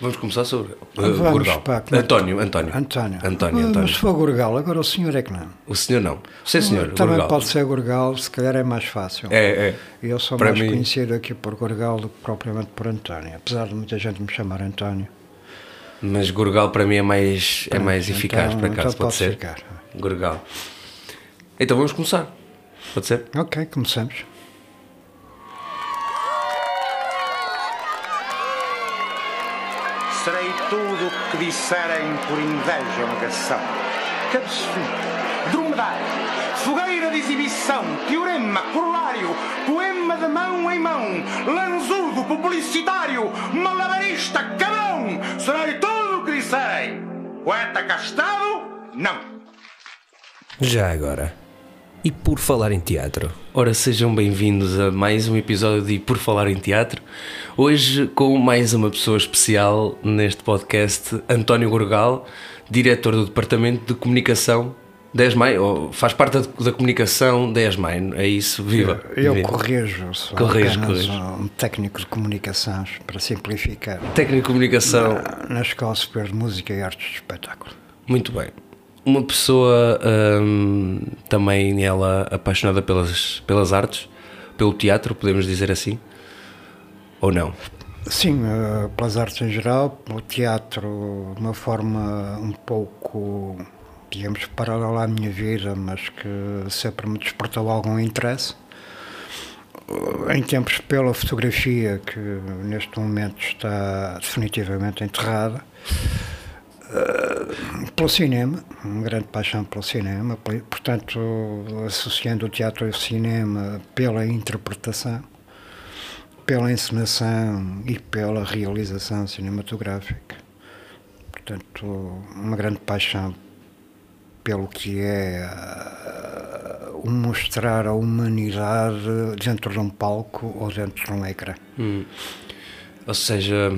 Vamos começar sobre uh, Vamos, Gorgal. pá, é António, António. António. António, Ah, António. Mas se for Gorgal, agora o senhor é que não. O senhor não. Sim, senhor. Também Gorgal. pode ser Gorgal, se calhar é mais fácil. É, é. Eu sou Para mais mim- conhecido aqui por Gorgal do que propriamente por António. Apesar de muita gente me chamar António. Mas Gorgal para mim é mais, é mais Então- eficaz, por acaso, então pode ser? ficar. Gorgal. Então vamos começar. Pode ser? Ok, começamos. Serei tudo o que disserem por inveja ou negação. Cabecefico, dromedário, fogueira de exibição, teorema, corolário, poema de mão em mão, lanzudo, publicitário, malabarista, cabrão. Serei tudo o que disserem. Poeta castado, não. Já agora. E por falar em teatro? Ora, sejam bem-vindos a mais um episódio de Por Falar em Teatro. Hoje com mais uma pessoa especial neste podcast, António Gorgal, diretor do Departamento de Comunicação da ESMAI, ou faz parte da, da comunicação da ESMAI, é isso? Viva! Eu Viva. corrijo, sou Corrige, apenas corrige. um técnico de comunicações, para simplificar, Técnico de Comunicação, na Escola Superior de Música e Artes de Espetáculo. muito bem. Uma pessoa hum, também ela apaixonada pelas, pelas artes, pelo teatro, podemos dizer assim? Ou não? Sim, eh, pelas artes em geral, o teatro uma forma um pouco, digamos, paralela à minha vida, mas que sempre me despertou algum interesse. Eh, Em tempos pela fotografia, que neste momento está definitivamente enterrada. Eh, Pelo cinema, uma grande paixão pelo cinema, portanto, associando o teatro ao cinema pela interpretação pela encenação e pela realização cinematográfica. Portanto, uma grande paixão pelo que é ah, mostrar a humanidade dentro de um palco ou dentro de um ecrã. Ou seja,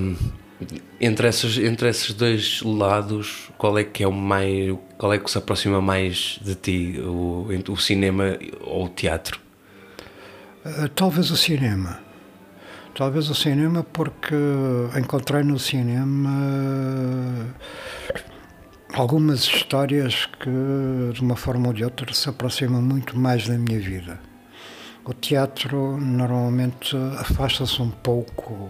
entre esses, entre esses dois lados, qual é que é o mais, qual é que se aproxima mais de ti, o, o cinema ou o teatro? Ah, Talvez o cinema. Talvez o cinema porque encontrei no cinema algumas histórias que, de uma forma ou de outra, se aproximam muito mais da minha vida. O teatro normalmente afasta-se um pouco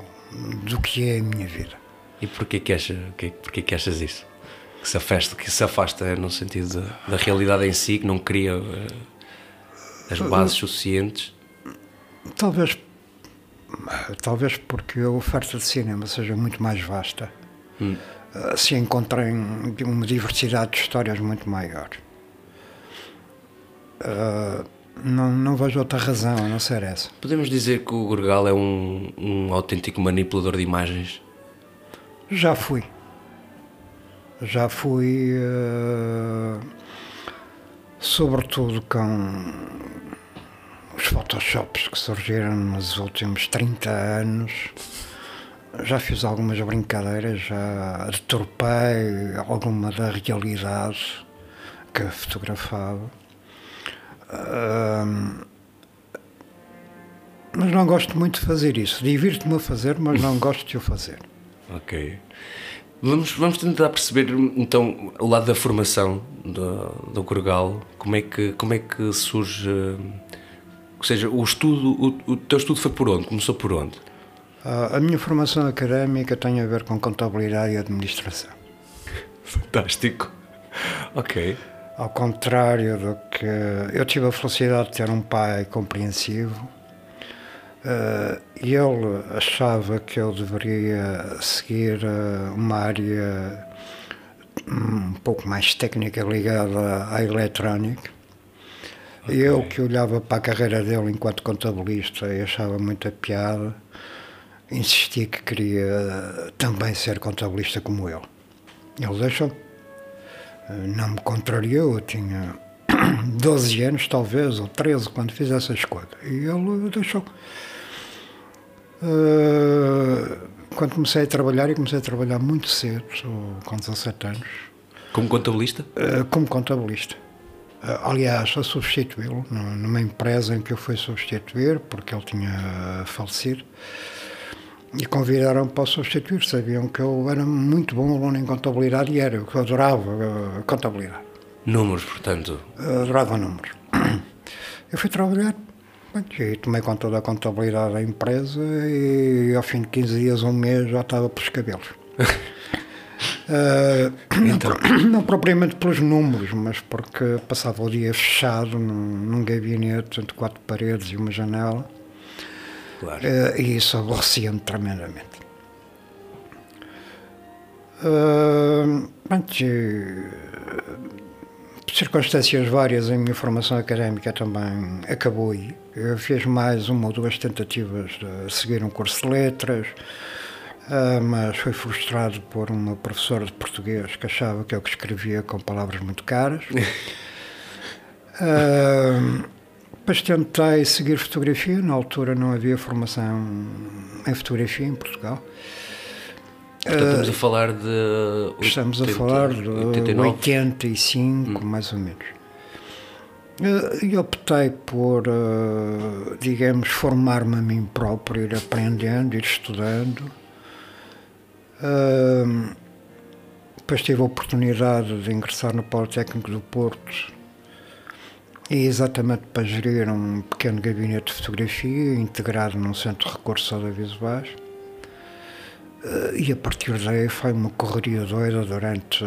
do que é a minha vida. E porquê que, acha, que, porquê que achas isso? Que se afasta, que se afasta no sentido da, da realidade em si, que não cria eh, as bases suficientes? Talvez, talvez porque a oferta de cinema seja muito mais vasta. Ah, Se encontrem uma diversidade de histórias muito maior. Ah, não, não vejo outra razão a não ser essa. Podemos dizer que o Gorgal é um, um autêntico manipulador de imagens? Já fui. Já fui, eh, sobretudo com os Photoshops que surgiram nos últimos 30 anos. Já fiz algumas brincadeiras, já deturpei alguma da realidade que fotografava. Mas não gosto muito de fazer isso. Divirto-me a fazer, mas não gosto de o fazer. Ok. Vamos, vamos tentar perceber então o lado da formação do, do Gorgal. Como é que, como é que surge. Ou seja, o estudo, o, o teu estudo foi por onde? Começou por onde? A minha formação académica tem a ver com contabilidade e administração. Fantástico. Ok. Ao contrário do que. Eu tive a felicidade de ter um pai compreensivo. E ele achava que eu deveria seguir ah, uma área um pouco mais técnica ligada à eletrónica. E eu que olhava para a carreira dele enquanto contabilista e achava muita piada, insisti que queria também ser contabilista como ele. Ele deixou não me contrariou, eu tinha 12 anos talvez, ou 13, quando fiz essa escolha. E ele deixou. Ah, quando comecei a trabalhar, e comecei a trabalhar muito cedo, com 17 anos, Como contabilista? ah, como contabilista. Ah, aliás, a substituí-lo nu- numa empresa em que eu fui substituir, porque ele tinha falecido. E convidaram para substituir. Sabiam que eu era muito bom aluno em contabilidade e era, eu adorava contabilidade. Números, portanto. Adorava números. Eu fui trabalhar e tomei conta da contabilidade da empresa e ao fim de 15 dias, um mês, já estava pelos cabelos. Uh, então. não, não, propriamente pelos números, mas porque passava o dia fechado num, num gabinete entre quatro paredes e uma janela. Claro. Uh, e isso aborrecia-me tremendamente. Uh, circunstâncias várias em minha formação académica também acabou aí. Eu fiz mais uma ou duas tentativas de seguir um curso de letras, Uh, mas foi frustrado por uma professora de português que achava que eu que escrevia com palavras muito caras. uh, depois tentei seguir fotografia, na altura não havia formação em fotografia em Portugal. Portanto, estamos a falar de. 80, estamos a falar de 89. 85, hum. mais ou menos. E optei por, digamos, formar-me a mim próprio, ir aprendendo, ir estudando Uh, depois tive a oportunidade de ingressar no Politécnico do Porto e exatamente para gerir um pequeno gabinete de fotografia integrado num centro de recursos audiovisuais. Uh, e a partir daí foi uma correria doida durante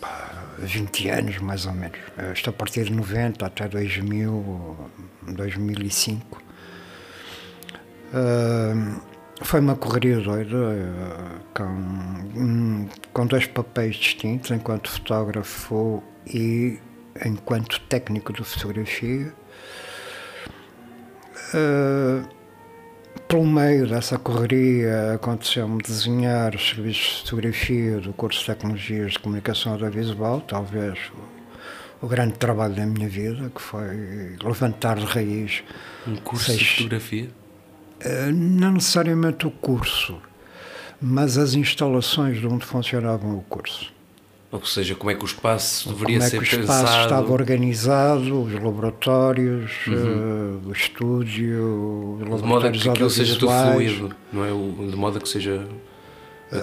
pá, 20 anos, mais ou menos. Isto a partir de 90 até 2000, 2005. Uh, foi uma correria doida, eh, com, com dois papéis distintos, enquanto fotógrafo e enquanto técnico de fotografia. Uh, pelo meio dessa correria aconteceu-me desenhar os serviços de fotografia do curso de Tecnologias de Comunicação Audiovisual, talvez o, o grande trabalho da minha vida, que foi levantar de raiz. Um curso seis, de fotografia? Eh, não necessariamente o curso, mas as instalações de onde funcionava o curso. Ou seja, como é que o espaço deveria ser pensado? Como é que o espaço pensado. estava organizado, os laboratórios, uhum. uh, o estúdio, os De modo a que aquilo seja tudo fluido, não é? De modo a que seja...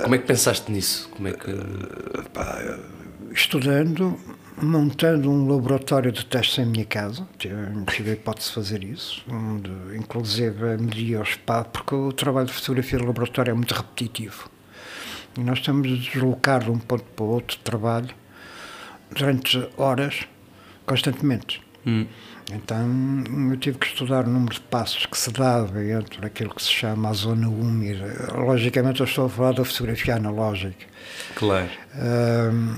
Como é que pensaste nisso? Como é que... Uh, pá, estudando, montando um laboratório de testes em minha casa, tive a hipótese de fazer isso, onde inclusive media o espaço, porque o trabalho de fotografia de laboratório é muito repetitivo. E nós estamos a deslocar de um ponto para o outro de trabalho durante horas, constantemente. Hum. Então eu tive que estudar o número de passos que se dava entre aquilo que se chama a zona úmida. Logicamente eu estou a falar da fotografia analógica. Claro. Um,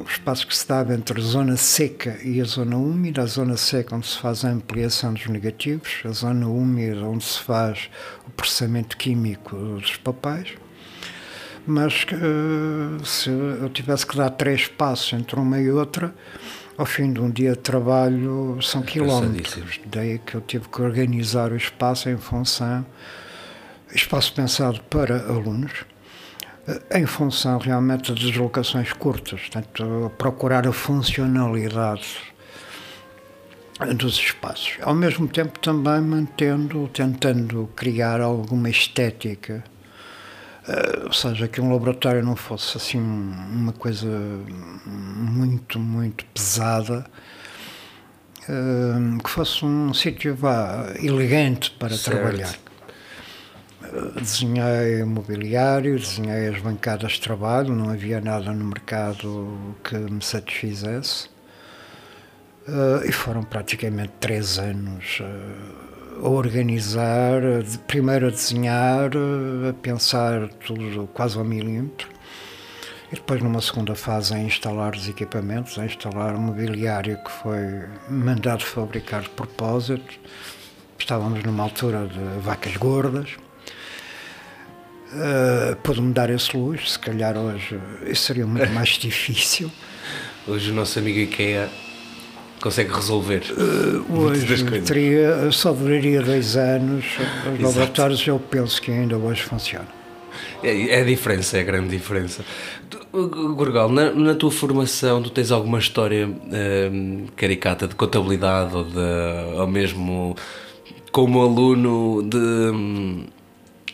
o espaço que se dava entre a zona seca e a zona úmida, a zona seca onde se faz a ampliação dos negativos, a zona úmida onde se faz o processamento químico dos papéis. Mas uh, se eu tivesse que dar três passos entre uma e outra, ao fim de um dia de trabalho são quilómetros. Daí que eu tive que organizar o espaço em função, espaço pensado para alunos, eh, em função realmente de deslocações curtas, portanto, procurar a funcionalidade dos espaços. Ao mesmo tempo também mantendo, tentando criar alguma estética, uh, ou seja, que um laboratório não fosse assim uma coisa muito, muito pesada, uh, que fosse um sítio elegante para certo. trabalhar desenhei mobiliário, desenhei as bancadas de trabalho, não havia nada no mercado que me satisfizesse. E foram praticamente três anos a organizar, primeiro a desenhar, a pensar tudo quase ao milímetro, e depois numa segunda fase a instalar os equipamentos, a instalar o mobiliário que foi mandado fabricar de propósito. Estávamos numa altura de vacas gordas. Uh, Pode-me dar esse luxo, se calhar hoje isso seria muito mais difícil. Hoje o nosso amigo IKEA consegue resolver. Uh, hoje teria, só duraria dois anos. Os laboratórios eu penso que ainda hoje funcionam. É, é a diferença, é a grande diferença. Gorgal, na, na, tua formação, tu tens alguma história um, caricata de contabilidade ou, de, ou mesmo como aluno de.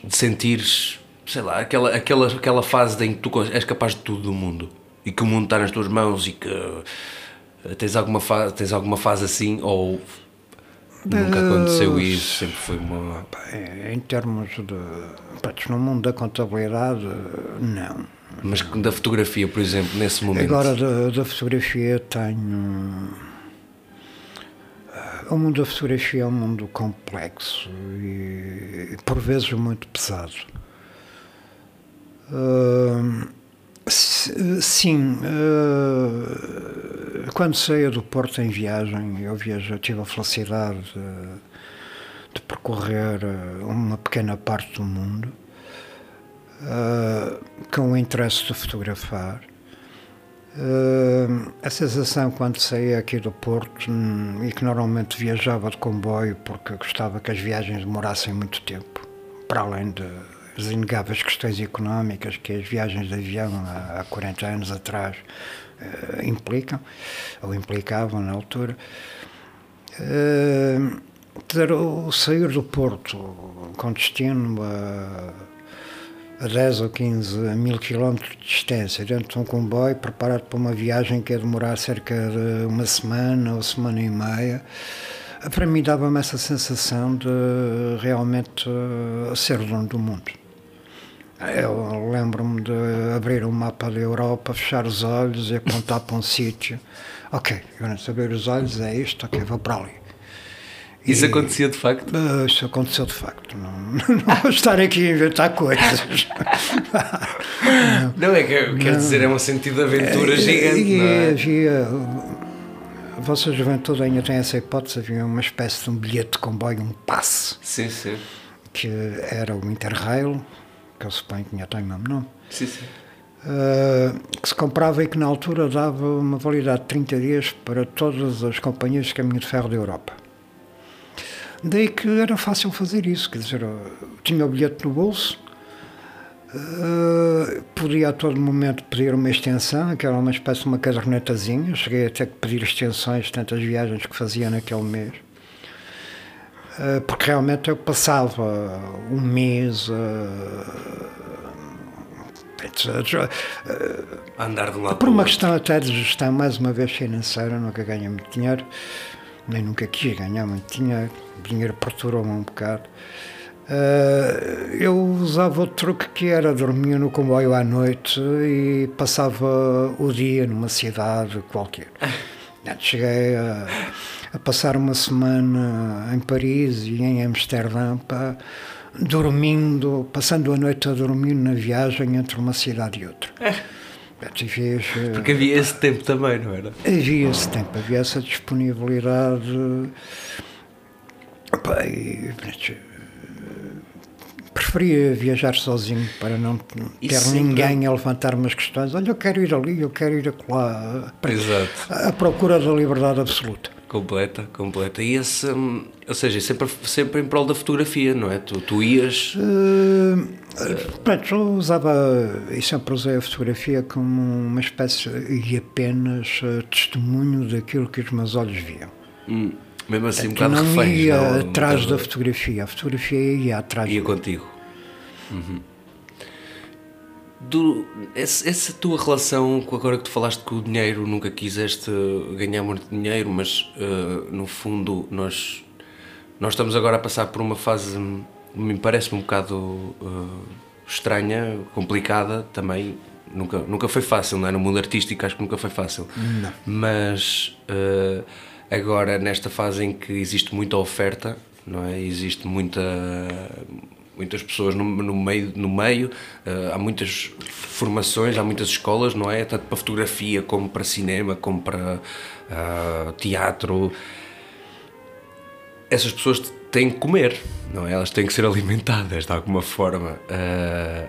De sentires, sei lá, aquela, aquela, aquela fase em que tu és capaz de tudo do mundo e que o mundo está nas tuas mãos e que tens alguma fase, tens alguma fase assim ou nunca aconteceu isso, sempre foi uma. Em termos de. Pronto, no mundo da contabilidade, não. Mas da fotografia, por exemplo, nesse momento? Agora, da, da fotografia, tenho. O mundo da fotografia é um mundo complexo e, por vezes, muito pesado. Uh, sim, uh, quando saía do Porto em viagem, eu viajei, tive a felicidade de, de percorrer uma pequena parte do mundo uh, com o interesse de fotografar. Uh, a sensação quando saía aqui do Porto hum, e que normalmente viajava de comboio porque gostava que as viagens demorassem muito tempo, para além das inegáveis questões económicas que as viagens de avião há, há 40 anos atrás uh, implicam, ou implicavam na altura. Uh, sair do Porto com destino a a 10 ou 15 mil quilómetros de distância, dentro de um comboio, preparado para uma viagem que ia demorar cerca de uma semana ou semana e meia, para mim dava-me essa sensação de realmente eh, ser dono do mundo. Eu lembro-me de abrir um mapa da Europa, fechar os olhos e apontar para um sítio. Ok, agora abrir os olhos é isto, ok, vou para ali. Isso e, acontecia de facto? Uh, isso aconteceu de facto. Não, não vou estar aqui a inventar coisas. não, é que quer dizer, é um sentido de aventura é, gigante. E, não é? havia. A vossa juventude ainda tem essa hipótese, havia uma espécie de um bilhete de comboio, um passe. Sim, sim. Que era o Interrail, que eu suponho que ainda tem o mesmo nome. Sim, sim. Uh, que se comprava e que na altura dava uma validade de 30 dias para todas as companhias de caminho de ferro da Europa. Daí que era fácil fazer isso, quer dizer, tinha o bilhete no bolso, uh, podia a todo momento pedir uma extensão, que era uma espécie de uma cadernetazinha, cheguei até que pedir extensões tantas viagens que fazia naquele mês. Uh, porque realmente eu passava um mês a andar de lado por uma questão até de gestão, mais uma vez financeira, nunca ganhei muito dinheiro, nem nunca quis ganhar muito dinheiro o dinheiro perturbou-me um bocado. Eu usava o truque que era dormia no comboio à noite e passava o dia numa cidade qualquer. Cheguei a, a passar uma semana em Paris e em Amsterdã para, dormindo, passando a noite a dormir na viagem entre uma cidade e outra. Porque havia esse tempo também, não era? Havia esse tempo, havia essa disponibilidade Opa, e, preferia viajar sozinho para não ter ninguém a levantar umas questões. Olha, eu quero ir ali, eu quero ir acolá. Exato. A procura da liberdade absoluta. Completa, completa. E esse, hum, ou seja, sempre, sempre em prol da fotografia, não é? Tu, tu ias. Uh, pronto, eu usava e sempre usei a fotografia como uma espécie e apenas uh, testemunho daquilo que os meus olhos viam. Hum. Mesmo assim, um bocado não reféns, ia não, atrás da fotografia, a fotografia ia atrás. Ia contigo. Uhum. Do, essa, essa, tua relação, com agora que tu falaste que o dinheiro nunca quiseste ganhar muito dinheiro, mas uh, no fundo nós, nós estamos agora a passar por uma fase, me parece um bocado uh, estranha, complicada também. Nunca, nunca foi fácil, não é? No mundo artístico acho que nunca foi fácil. Não. Mas. Uh, Agora, nesta fase em que existe muita oferta, não é? Existe muita muitas pessoas no, no meio, no meio uh, há muitas formações, há muitas escolas, não é? Tanto para fotografia, como para cinema, como para uh, teatro. Essas pessoas têm que comer, não é? Elas têm que ser alimentadas de alguma forma. Uh,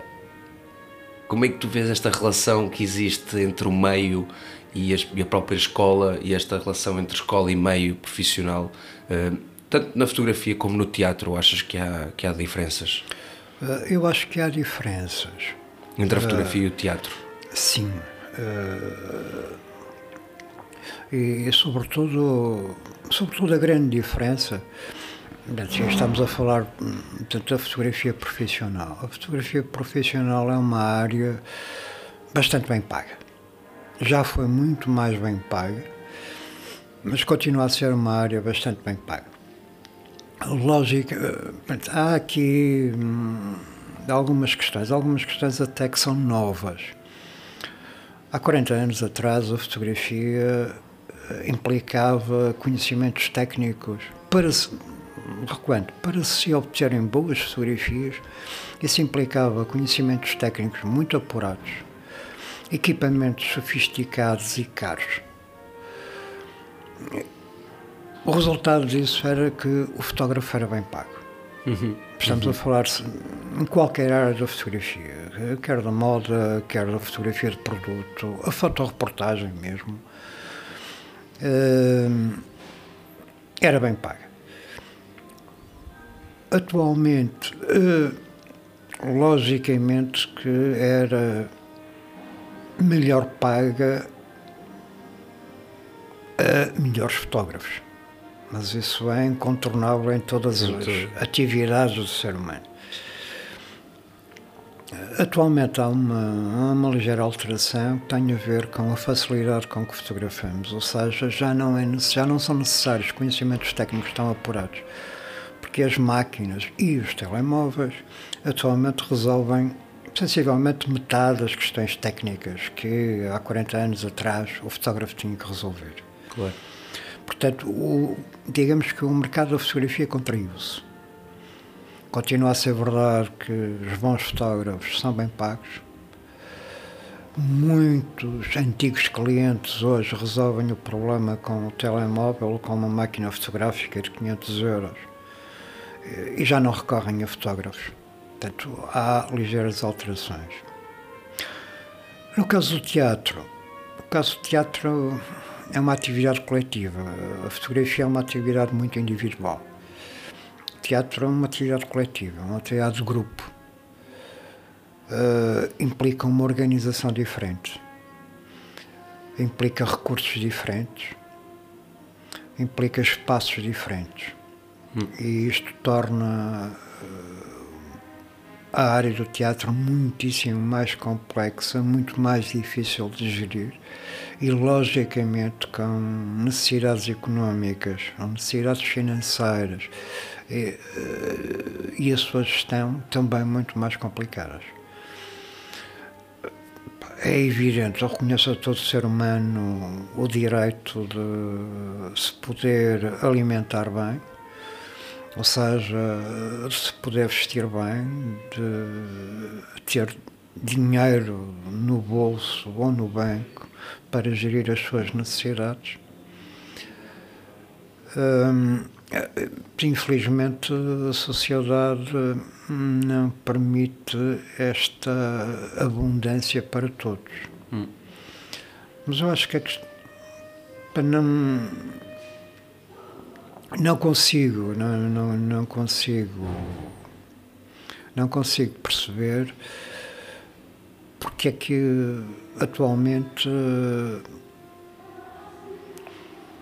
como é que tu vês esta relação que existe entre o meio e, a própria escola e esta relação entre escola e meio profissional, eh, tanto na fotografia como no teatro, achas que há, que há diferenças? Eh, eu acho que há diferenças. Entre a fotografia uh, e o teatro? Sim. Uh, e, e, sobretudo, sobretudo a grande diferença Estamos a falar portanto, da fotografia profissional. A fotografia profissional é uma área bastante bem paga. Já foi muito mais bem paga, mas continua a ser uma área bastante bem paga. Lógica, há aqui hum, algumas questões, algumas questões até que são novas. Há 40 anos atrás, a fotografia eh, implicava conhecimentos técnicos para se, recuando, para se obterem boas fotografias, isso implicava conhecimentos técnicos muito apurados, equipamentos sofisticados e caros. O resultado disso era que o fotógrafo era bem pago. Uhum. Estamos uhum. a falar em qualquer área da fotografia, quer da moda, quer da fotografia de produto, a fotoreportagem mesmo, uh, era bem paga. Atualmente, uh, logicamente que era melhor paga a melhores fotógrafos. Mas isso é incontornável em todas as atividades do ser humano. Atualmente há uma, uma ligeira alteração que tem a ver com a facilidade com que fotografamos, ou seja, já não, é, já não são necessários conhecimentos técnicos tão apurados, porque as máquinas e os telemóveis atualmente resolvem sensivelmente metade das questões técnicas que há 40 anos atrás o fotógrafo tinha que resolver. Claro. Portanto, o, digamos que o mercado da fotografia contraiu-se. Continua a ser verdade que os bons fotógrafos são bem pagos. Muitos antigos clientes hoje resolvem o problema com o telemóvel com uma máquina fotográfica de 500 euros e já não recorrem a fotógrafos. Portanto, há ligeiras alterações. No caso do teatro, no caso do teatro é uma atividade coletiva. A fotografia é uma atividade muito individual. O teatro é uma atividade coletiva, uma atividade de grupo. Uh, implica uma organização diferente, implica recursos diferentes, implica espaços diferentes. Hum. E isto torna a área do teatro muitíssimo mais complexa, muito mais difícil de gerir e, logicamente, com necessidades económicas, necessidades financeiras e, eh, e a sua gestão também muito mais complicadas. É evidente, eu reconheço a todo ser humano o direito de se poder alimentar bem, ou seja, se poder vestir bem, de ter dinheiro no bolso ou no banco para gerir as suas necessidades. Hum, infelizmente, a sociedade não permite esta abundância para todos. Hum. Mas eu acho que é que não não consigo, não, não, não consigo, não consigo perceber porque é que atualmente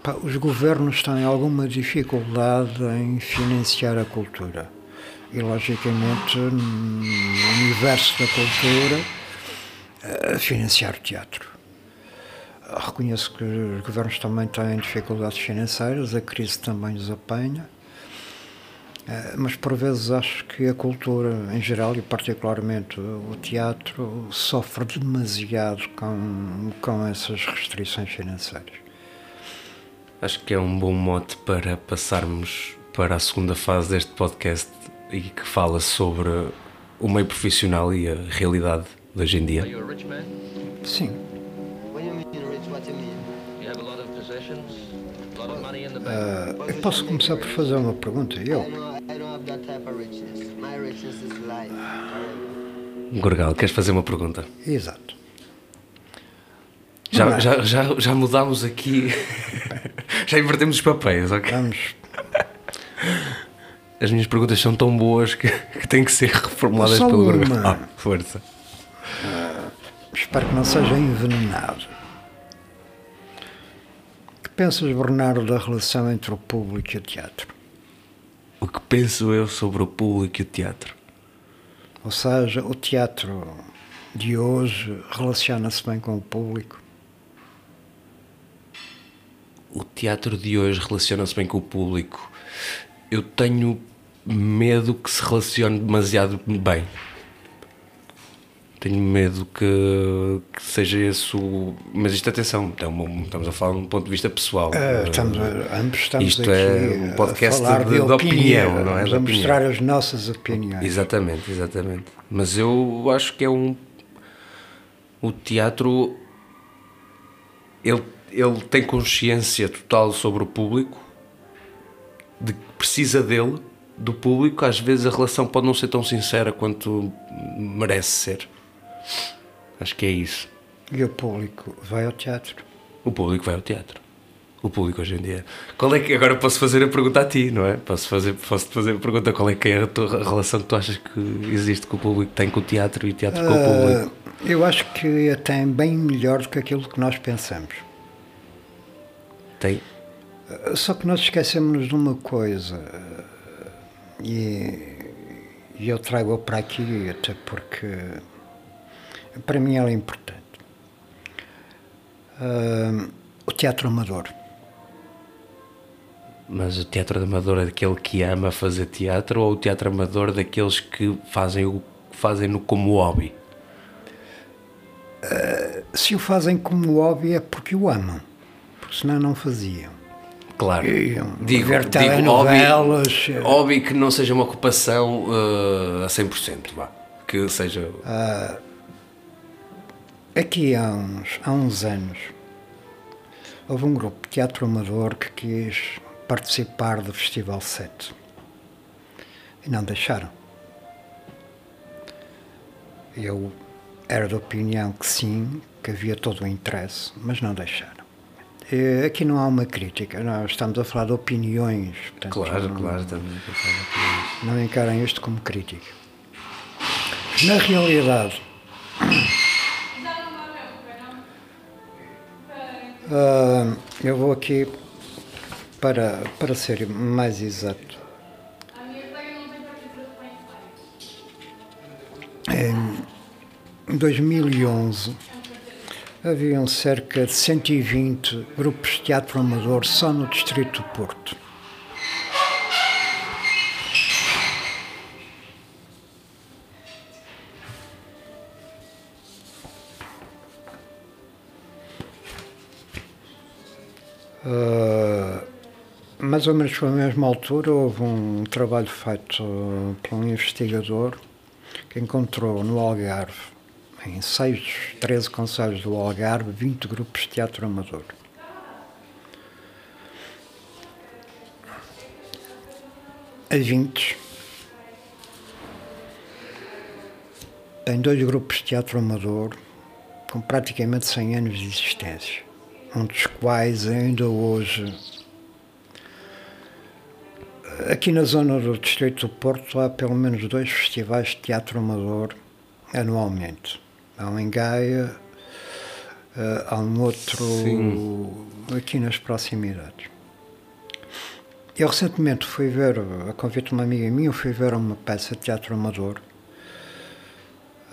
pá, os governos têm alguma dificuldade em financiar a cultura. E, logicamente, no universo da cultura, a financiar o teatro. Reconheço que os governos também têm dificuldades financeiras, a crise também os apanha. Eh, mas por vezes acho que a cultura em geral e particularmente o teatro sofre demasiado com, com essas restrições financeiras. Acho que é um bom mote para passarmos para a segunda fase deste podcast e que fala sobre o meio profissional e a realidade de hoje em dia. Sim. Uh, eu posso começar por fazer uma pergunta? Eu? Gorgal, queres fazer uma pergunta? Exato. Já, já, já, já mudámos aqui. já invertemos os papéis, ok? Vamos. As minhas perguntas são tão boas que, que têm que ser reformuladas Só pelo Gorgal. Ah, força. Uh, espero que não seja envenenado. O que pensas, Bernardo, da relação entre o público e o teatro? o que penso eu sobre o público e o teatro. Ou seja, o teatro de hoje relaciona-se bem com o público. O teatro de hoje relaciona-se bem com o público. Eu tenho medo que se relacione demasiado bem. Tenho medo que, que seja esse o. Mas isto, atenção, é estamos a falar de um ponto de vista pessoal. Uh, estamos, ambos estamos isto aqui é um podcast a falar de, de, opinião, opinião, não é? Opinião. mostrar as nossas opiniões. Exatamente, exatamente. Mas eu acho que é um. O teatro. Ele, ele tem consciência total sobre o público, de que precisa dele, do público. Às vezes a relação pode não ser tão sincera quanto merece ser. Acho que é isso. E o público vai ao teatro. O público vai ao teatro. O público hoje em dia. Qual é que agora posso fazer a pergunta a ti, não é? Posso fazer, posso fazer a pergunta qual é que é a, tua, a relação que tu achas que existe que o público tem com o teatro e o teatro com o público? Uh, eu acho que até bem melhor do que aquilo que nós pensamos. Tem. Uh, só que nós esquecemos de uma coisa uh, e, e eu trago-a para aqui até porque para mim ela é importante. Uh, o teatro amador. Mas o teatro amador é daquele que ama fazer teatro ou o teatro amador daqueles que fazem o fazem no como hobby? Uh, se o fazem como hobby é porque o amam, porque senão não faziam. Claro. Iam digo, ver digo hobby, hobby que não seja uma ocupação uh, a 100%, vá. Que seja. Uh, aqui há uns, há uns anos houve um grupo de teatro amador que quis participar do Festival 7 e não deixaram. Eu era da opinião que sim, que havia todo o interesse, mas não deixaram. E aqui não há uma crítica, nós estamos a falar de opiniões. Portanto, claro, não, claro, estamos a falar de opiniões. Não encarem isto como crítica. Na realidade, Uh, eu vou aqui para, para ser mais exato. Em 2011 haviam cerca de 120 grupos de teatro amador só no Distrito do Porto. Uh, mais ou menos na mesma altura houve um trabalho feito por um investigador que encontrou no Algarve, em 6, 13 conselhos do Algarve, 20 grupos de teatro amador. A 20 tem dois grupos de teatro amador com praticamente 100 anos de existência um dos quais ainda hoje, aqui na zona do Distrito do Porto, há pelo menos dois festivais de teatro amador anualmente. Há um em Gaia, há um outro Sim. aqui nas proximidades. Eu recentemente fui ver, a convite de uma amiga minha, fui ver uma peça de teatro amador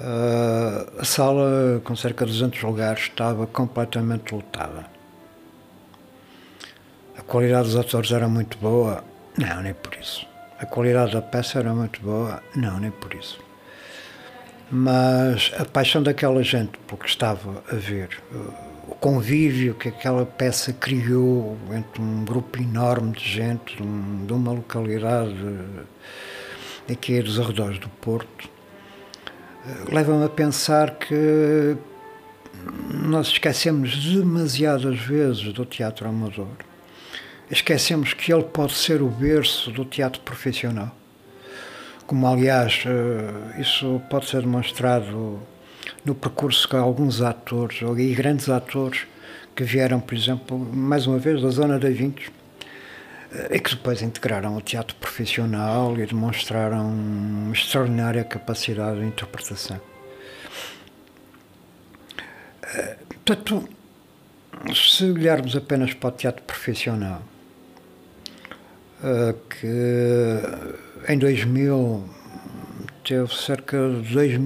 Uh, a sala, com cerca de 200 lugares, estava completamente lotada. A qualidade dos atores era muito boa? Não, nem por isso. A qualidade da peça era muito boa? Não, nem por isso. Mas a paixão daquela gente porque estava a ver, uh, o convívio que aquela peça criou entre um grupo enorme de gente de, um, uma localidade aqui dos arredores do Porto, levam a pensar que nós esquecemos demasiadas vezes do teatro amador. Esquecemos que ele pode ser o berço do teatro profissional. Como, aliás, isso pode ser demonstrado no percurso que alguns atores, e grandes atores, que vieram, por exemplo, mais uma vez, da zona da Vintes, e que depois integraram o teatro profissional e demonstraram uma extraordinária capacidade de interpretação. Portanto, se olharmos apenas para o teatro profissional, que em 2000 teve cerca de 2,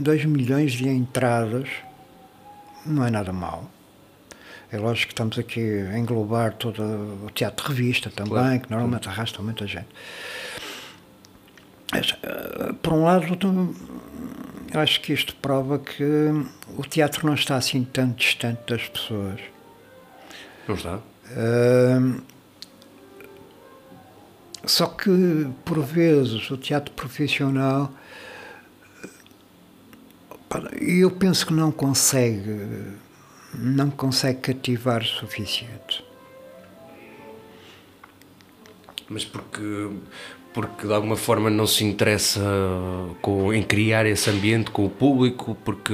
2 milhões de entradas, não é nada mal. É lógico que estamos aqui a englobar todo o teatro revista também, claro, que normalmente arrasta muita gente. Mas, uh, por um lado, eu acho que isto prova que o teatro não está assim tão distante das pessoas. Não está? Uh, só que, por vezes, o teatro profissional, eu penso que não consegue, não consegue cativar o suficiente. Mas porque, porque de alguma forma não se interessa com, em criar esse ambiente com o público, porque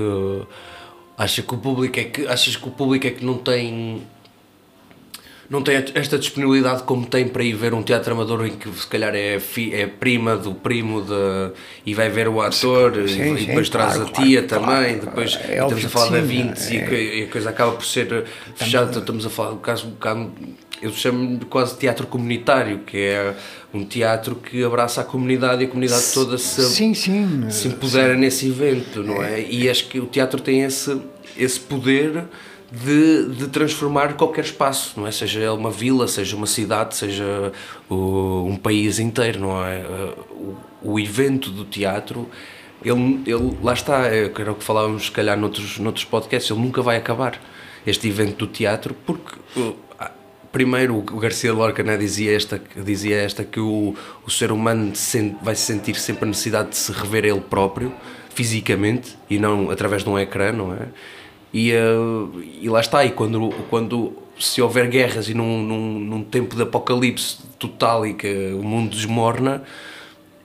acha que o público é que achas que o público é que não tem não tem esta disponibilidade como tem para ir ver um teatro amador em que se calhar é, fi, é prima do primo de, e vai ver o ator sim, e, sim, depois traz claro, a tia claro, também, claro, depois é estamos a falar sim, da 20 é, e, a, coisa acaba por ser fechada, estamos a falar do caso um bocado eu chamo quase teatro comunitário, que é um teatro que abraça a comunidade e a comunidade toda se, sim, sim, se empodera sim. nesse evento, não é? E acho que o teatro tem esse, esse poder de, de transformar qualquer espaço, não é? Seja uma vila, seja uma cidade, seja o, um país inteiro, não é? O, o evento do teatro, ele, ele lá está, é, era o que falávamos se calhar noutros, noutros podcasts, ele nunca vai acabar, este evento do teatro, porque primeiro o Garcia Lorca né, dizia, esta, dizia esta que o, o ser humano vai sentir sempre a necessidade de se rever ele próprio, fisicamente, e não através de um ecrã, não é? E, uh, e lá está, e quando, quando se houver guerras e num, num, num, tempo de apocalipse total e que o mundo desmorna,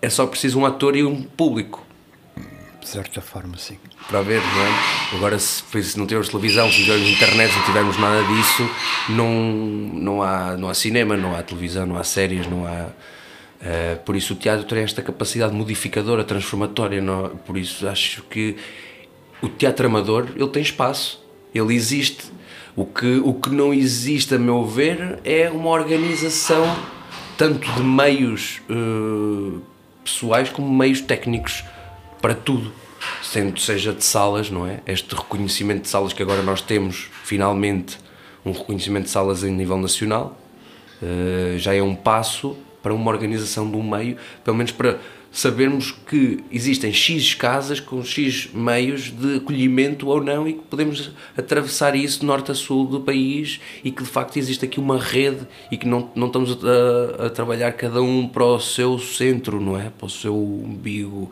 é só preciso um ator e um público. De certa forma, sim. Para ver, não é? Agora, se, se não tivermos televisão, se não tivermos internet, se não tivermos nada disso, não, não, há, não há cinema, não há televisão, não há séries, não há. Uh, por isso o teatro tem esta capacidade modificadora, transformatória. Não? Por isso acho que o teatro amador ele tem espaço, ele existe. O que, o que não existe, a meu ver, é uma organização tanto de meios uh, pessoais como meios técnicos para tudo, sendo seja de salas, não é? Este reconhecimento de salas que agora nós temos, finalmente, um reconhecimento de salas em nível nacional, uh, já é um passo para uma organização de um meio, pelo menos para sabermos que existem X casas com X meios de acolhimento ou não e que podemos atravessar isso norte a sul do país e que de facto existe aqui uma rede e que não, não estamos a, a trabalhar cada um para o seu centro, não é? Para o seu umbigo.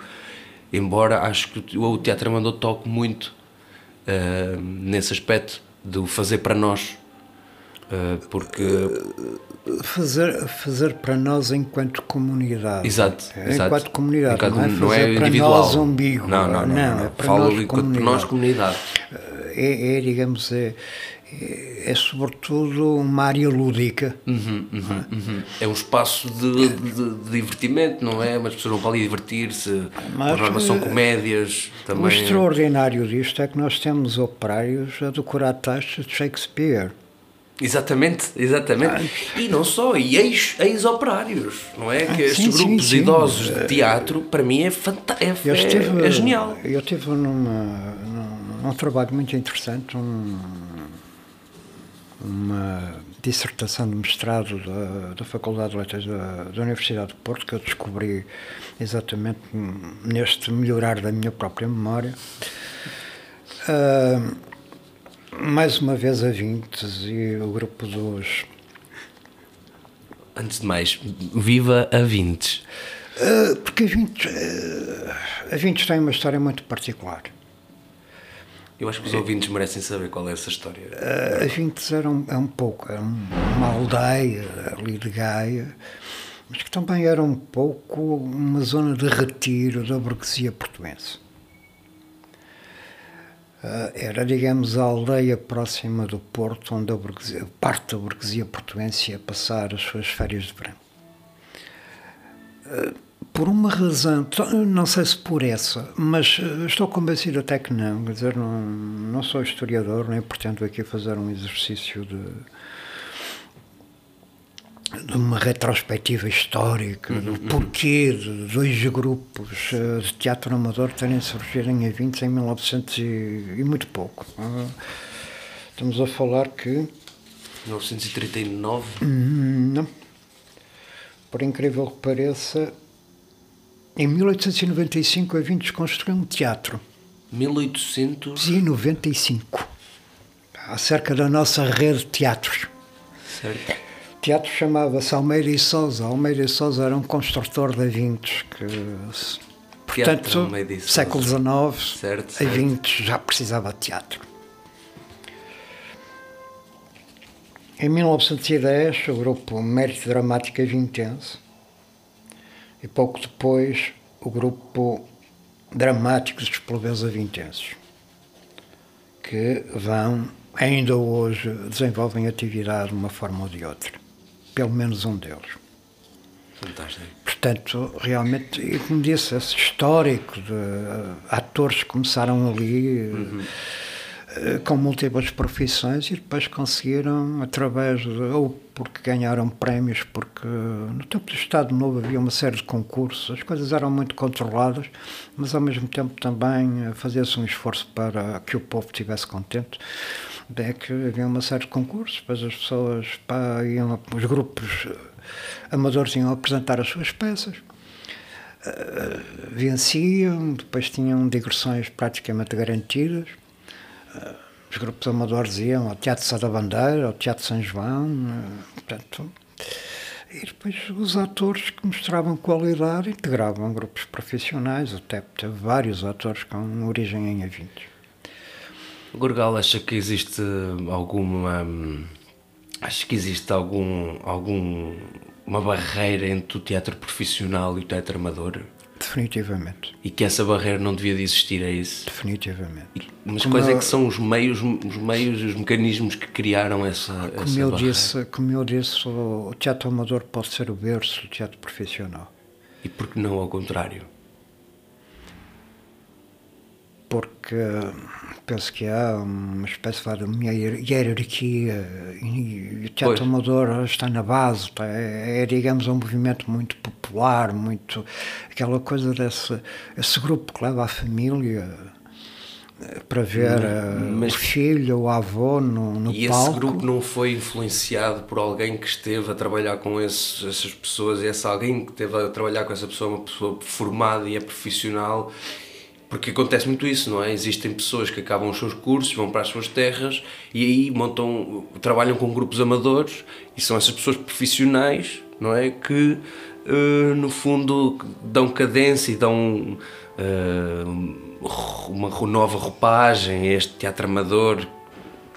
Embora acho que o Teatro Amador toque muito uh, nesse aspecto de fazer para nós. Uh, porque fazer, fazer para nós enquanto comunidade. Exato, é, exato. Enquanto comunidade, enquanto, não é, não é individual. nós umbigo. Não, não, não. não, não. É para Falo nós comunidade. nós comunidade. É, é digamos, é, é, é, sobretudo uma área lúdica. Uhum, uhum, uhum. É um espaço de, de, de, divertimento, não é? Mas as pessoas vão ali divertir-se. Norma são comédias também. O extraordinário disto é que nós temos operários a decorar textos de Shakespeare. Exatamente, exatamente. E não só, e ex-operários, ex não é? Que estes sim, grupos sim, idosos de teatro, para mim, é, fantástico, é, é, é, genial. Eu tive numa, num, num trabalho muito interessante, um, uma dissertação de mestrado da, da Faculdade de Letras da, da Universidade de Porto, que eu descobri exatamente neste melhorar da minha própria memória. Uh, mais uma vez a Vintes e o grupo dos. Antes de mais, viva a Vintes! Uh, porque a Vintes, uh, a Vintes tem uma história muito particular. Eu acho que os ouvintes merecem saber qual é essa história. Uh, a Vintes era um, é um pouco era uma aldeia ali de Gaia, mas que também era um pouco uma zona de retiro da burguesia portuense. Eh, era, digamos, a aldeia próxima do Porto, onde parte da burguesia portuense ia passar as suas férias de verão. Eh, por uma razão, não sei se por essa, mas eh, estou convencido até que não. Quer dizer, não, não sou historiador, nem pretendo aqui fazer um exercício de, de uma retrospectiva histórica do porquê de dois grupos eh, de teatro amador terem surgido em eventos em 1900 e, e muito pouco. Ah, Estamos a falar que 1939? Hum, Não. Por incrível que pareça, em 1895 a Vintes construiu um teatro. 1800. 1895. Acerca da nossa rede de teatros. Certo. Teatro chamava-se Almeida e Sousa. Almeida e Sousa era um construtor de Vintes que, portanto, século XIX, Certo, a certo. Vintes já precisava de teatro. Em 1910, o grupo Mérito Dramático Avintense e pouco depois o grupo Dramáticos dos Plebeus Avintenses, que vão, ainda hoje, desenvolvem atividade de uma forma ou de outra. Pelo menos um deles. Fantástico. Portanto, realmente, e como disse, esse histórico de eh, atores que começaram ali eh, com múltiplas profissões e depois conseguiram, através de, ou porque ganharam prémios, porque no tempo do Estado Novo havia uma série de concursos, as coisas eram muito controladas, mas ao mesmo tempo também eh, fazia-se um esforço para que o povo estivesse contente. É que havia uma série de concursos, depois as pessoas, pá, iam, os grupos eh, amadores iam apresentar as suas peças, eh, venciam, depois tinham digressões praticamente garantidas. Os grupos amadores iam ao Teatro Sá da Bandeira, ao Teatro São João, eh, portanto, e depois os atores que mostravam qualidade integravam grupos profissionais, até teve vários atores com origem em eventos. Gorgal acha que existe alguma. Acho que existe algum. algum uma barreira entre o teatro profissional e o teatro amador? Definitivamente, E que essa barreira não devia de existir, é isso? definitivamente. Mas Como quais é que são os meios, os meios e os mecanismos que criaram essa, Como essa eu, barreira? disse, como eu disse, o o teatro amador pode ser o berço do teatro profissional. E por que não ao contrário? Porque penso que há uma espécie de uma hier- hierarquia e o teatro Pois. amador está na base, tá? é, é, digamos um movimento muito popular, muito aquela coisa desse esse grupo que leva a família eh, para ver eh, mas- o filho ou o avô no, no E palco. esse grupo não foi influenciado por alguém que esteve a trabalhar com esses, essas pessoas e esse alguém que esteve a trabalhar com essa pessoa, uma pessoa formada e é profissional? Porque acontece muito isso, não é? Existem pessoas que acabam os seus cursos, vão para as suas terras e aí montam, trabalham com grupos amadores e são essas pessoas profissionais, não é? Que eh, no fundo dão cadência e dão eh, uma nova roupagem a este teatro amador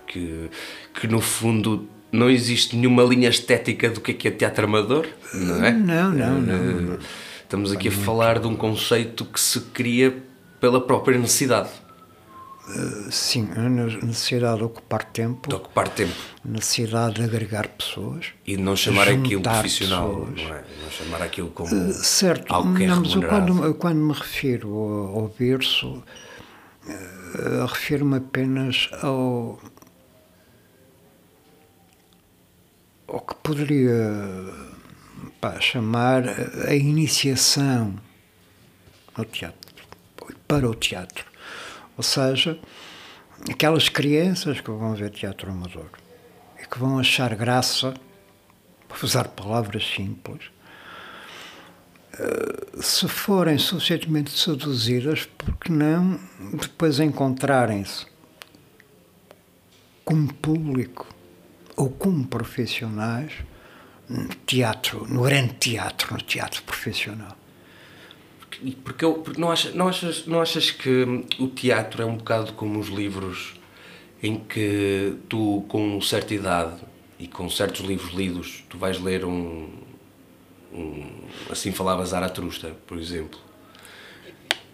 que, que no fundo não existe nenhuma linha estética do que é que é teatro amador, não é? Não, não, não. Eh, Estamos aqui a falar de um conceito que se cria pela própria necessidade Sim, a necessidade de ocupar tempo, de ocupar tempo necessidade de agregar pessoas. e de não chamar aquilo profissional, pessoas. não é? Não chamar aquilo como Certo, algo que é não, mas eu remunerado. quando, quando me refiro ao, ao berço, eh, refiro-me apenas ao, ao que poderia pá, chamar a iniciação ao teatro, para o teatro. Ou seja, aquelas crianças que vão ver teatro amador e que vão achar graça, para usar palavras simples, se forem suficientemente seduzidas, porque não depois encontrarem-se como público ou como profissionais no teatro, no grande teatro, no teatro profissional. E Porque, eu- porque não, achas, não, achas, não achas que o teatro é um bocado como os livros em que tu, com certa idade e com certos livros lidos, tu vais ler um. um assim falava Zaratrusta, por exemplo.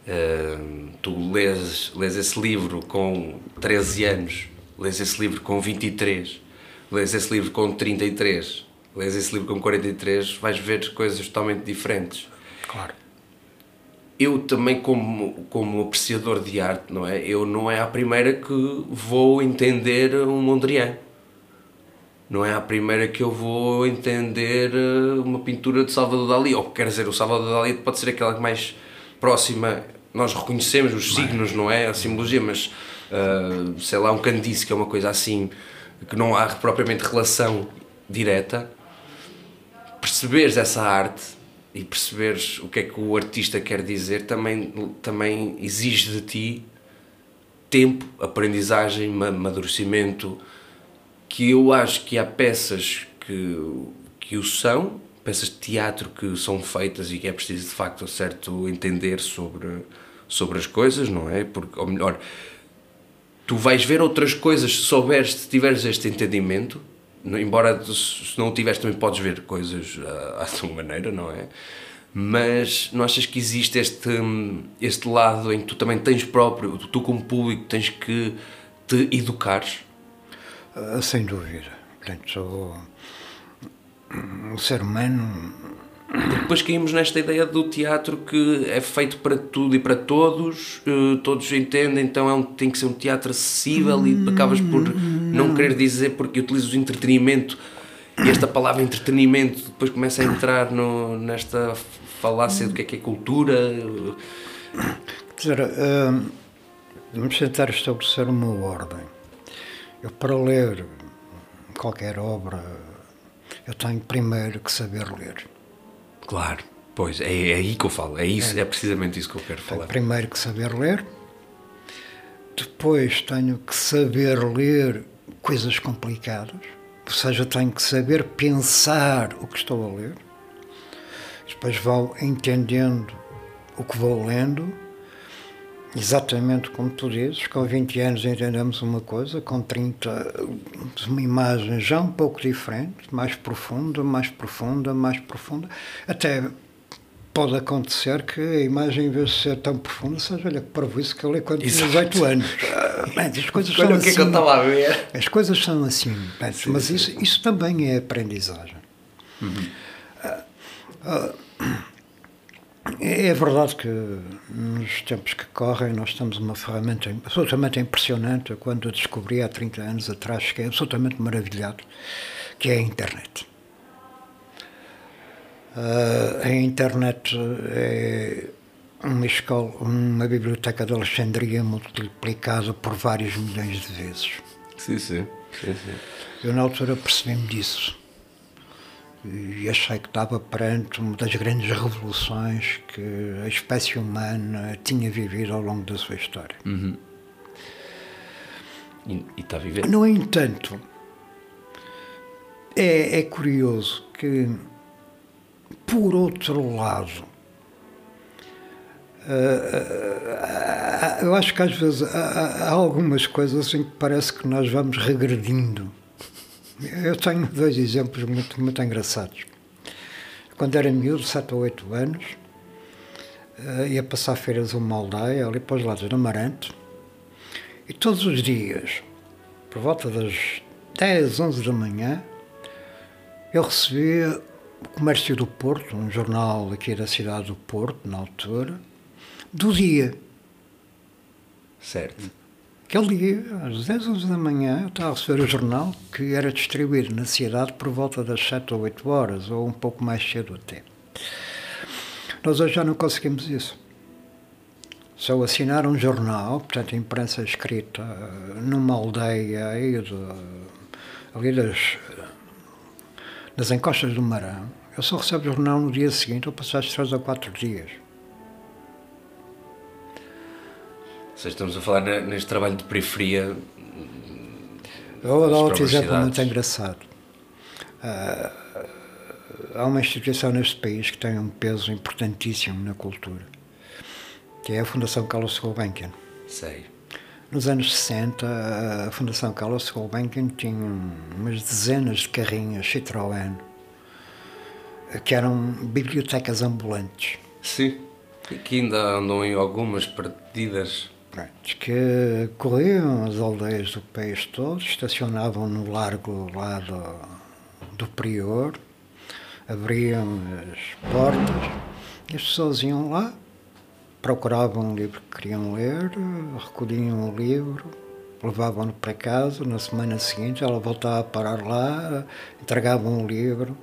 Ahm, tu lês, lês esse livro com 13 anos, lês esse livro com 23, lês esse livro com 33, lês esse livro com 43, vais ver coisas totalmente diferentes Claro. Eu também como, como apreciador de arte, não é? Eu não é a primeira que vou entender um Mondrian. não é a primeira que eu vou entender eh, uma pintura de Salvador Dali. Ou quer dizer, o Salvador Dali pode ser aquela que mais próxima. Nós reconhecemos os signos, não é? A simbologia, mas uh, sei lá, um candice, que é uma coisa assim, que não há propriamente relação direta. Perceberes essa arte e perceberes o que é que o artista quer dizer também, também exige de ti tempo, aprendizagem, amadurecimento, que eu acho que há peças que, que o são, peças de teatro que são feitas e que é preciso de facto certo entender sobre, sobre as coisas, não é? Porque, ou melhor, tu vais ver outras coisas se souberes, se tiveres este entendimento, embora se não o tiveres também podes ver coisas à, à tua maneira, não é? Mas não achas que existe este, este lado em que tu também tens próprio, tu como público tens que te educares? Uh, sem dúvida. Portanto, um ser humano. Porque depois caímos nesta ideia do teatro que é feito para tudo e para todos, uh, todos entendem, então é um, tem que ser um teatro acessível e acabas por não, não querer dizer porque utilizas o entretenimento e esta palavra entretenimento depois começa a entrar no, nesta falácia do que é que é cultura. Quer dizer, uh, vamos tentar estabelecer uma ordem. Eu, para ler qualquer obra, eu tenho primeiro que saber ler. Claro, pois, é, é aí que eu falo, é, isso, é. é precisamente isso que eu quero falar. Tenho primeiro que saber ler, depois tenho que saber ler coisas complicadas, ou seja, tenho que saber pensar o que estou a ler depois vou entendendo o que vou lendo, exatamente como tu dizes, com 20 anos entendemos uma coisa, com 30 uma imagem já um pouco diferente, mais profunda, mais profunda, mais profunda, até pode acontecer que a imagem, em vez de ser tão profunda, seja, olha, que isso que eu li quando tinha 18 anos. as coisas são o que assim. É que eu estava a ver. As coisas são assim, mas isso, isso também é aprendizagem. Uhum. Uh, é verdade que nos tempos que correm nós temos uma ferramenta absolutamente impressionante. Quando eu descobri há 30 anos atrás, que é absolutamente maravilhado, que é a internet. Uh, a internet é uma escola, uma biblioteca de Alexandria multiplicada por vários milhões de vezes. Sim, sim. sim, sim. Eu na altura percebi-me disso e achei que estava perante uma das grandes revoluções que a espécie humana tinha vivido ao longo da sua história. Uhum. E, está a viver? No entanto, é, é curioso que, por outro lado, uh, uh, eu acho que às vezes há, há algumas coisas em que parece que nós vamos regredindo eu tenho dois exemplos muito, muito engraçados. Quando era miúdo, 7 ou 8 anos, uh, ia passar feiras de uma aldeia, ali para os lados do Amarante, e todos os dias, por volta das 10, 11 da manhã, eu recebia o Comércio do Porto, um jornal aqui da cidade do Porto, na altura, do dia. Certo. Aquele dia, às 10, 11 da manhã, eu estava a receber o jornal que era distribuído na cidade por volta das 7 ou 8 horas, ou um pouco mais cedo até. Nós hoje já não conseguimos isso. Só assinar um jornal, portanto, imprensa escrita numa aldeia aí de, ali das, das encostas do Marão, eu só recebo o jornal no dia seguinte ou passados 3 ou 4 dias. Seja, estamos a falar neste trabalho de periferia. Eu vou dar outro exemplo muito engraçado. Uh, há uma instituição neste país que tem um peso importantíssimo na cultura, que é a Fundação Carlos Gulbenkian. Sei. Nos anos 60, a Fundação Carlos Gulbenkian tinha umas dezenas de carrinhos Citroën que eram bibliotecas ambulantes. Sim, que ainda andam em algumas perdidas que corriam as aldeias do país todo, estacionavam no largo lá do, Prior, abriam as portas e as pessoas iam lá, procuravam um livro que queriam ler, recolhiam o livro levavam-no para casa, na semana seguinte ela voltava a parar lá, entregava um livro.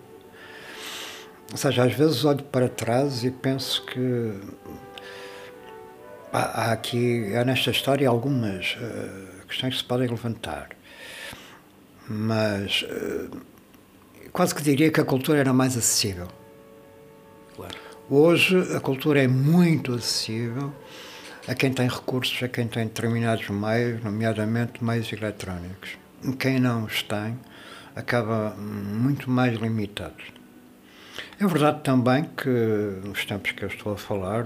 Ou seja, às vezes olho para trás e penso que há, aqui, há nesta história algumas uh, questões que se podem levantar, mas uh, quase que diria que a cultura era mais acessível. Claro. Hoje a cultura é muito acessível a quem tem recursos, a quem tem determinados meios, nomeadamente meios eletrónicos. Quem não os tem acaba muito mais limitado. É verdade também que nos tempos que eu estou a falar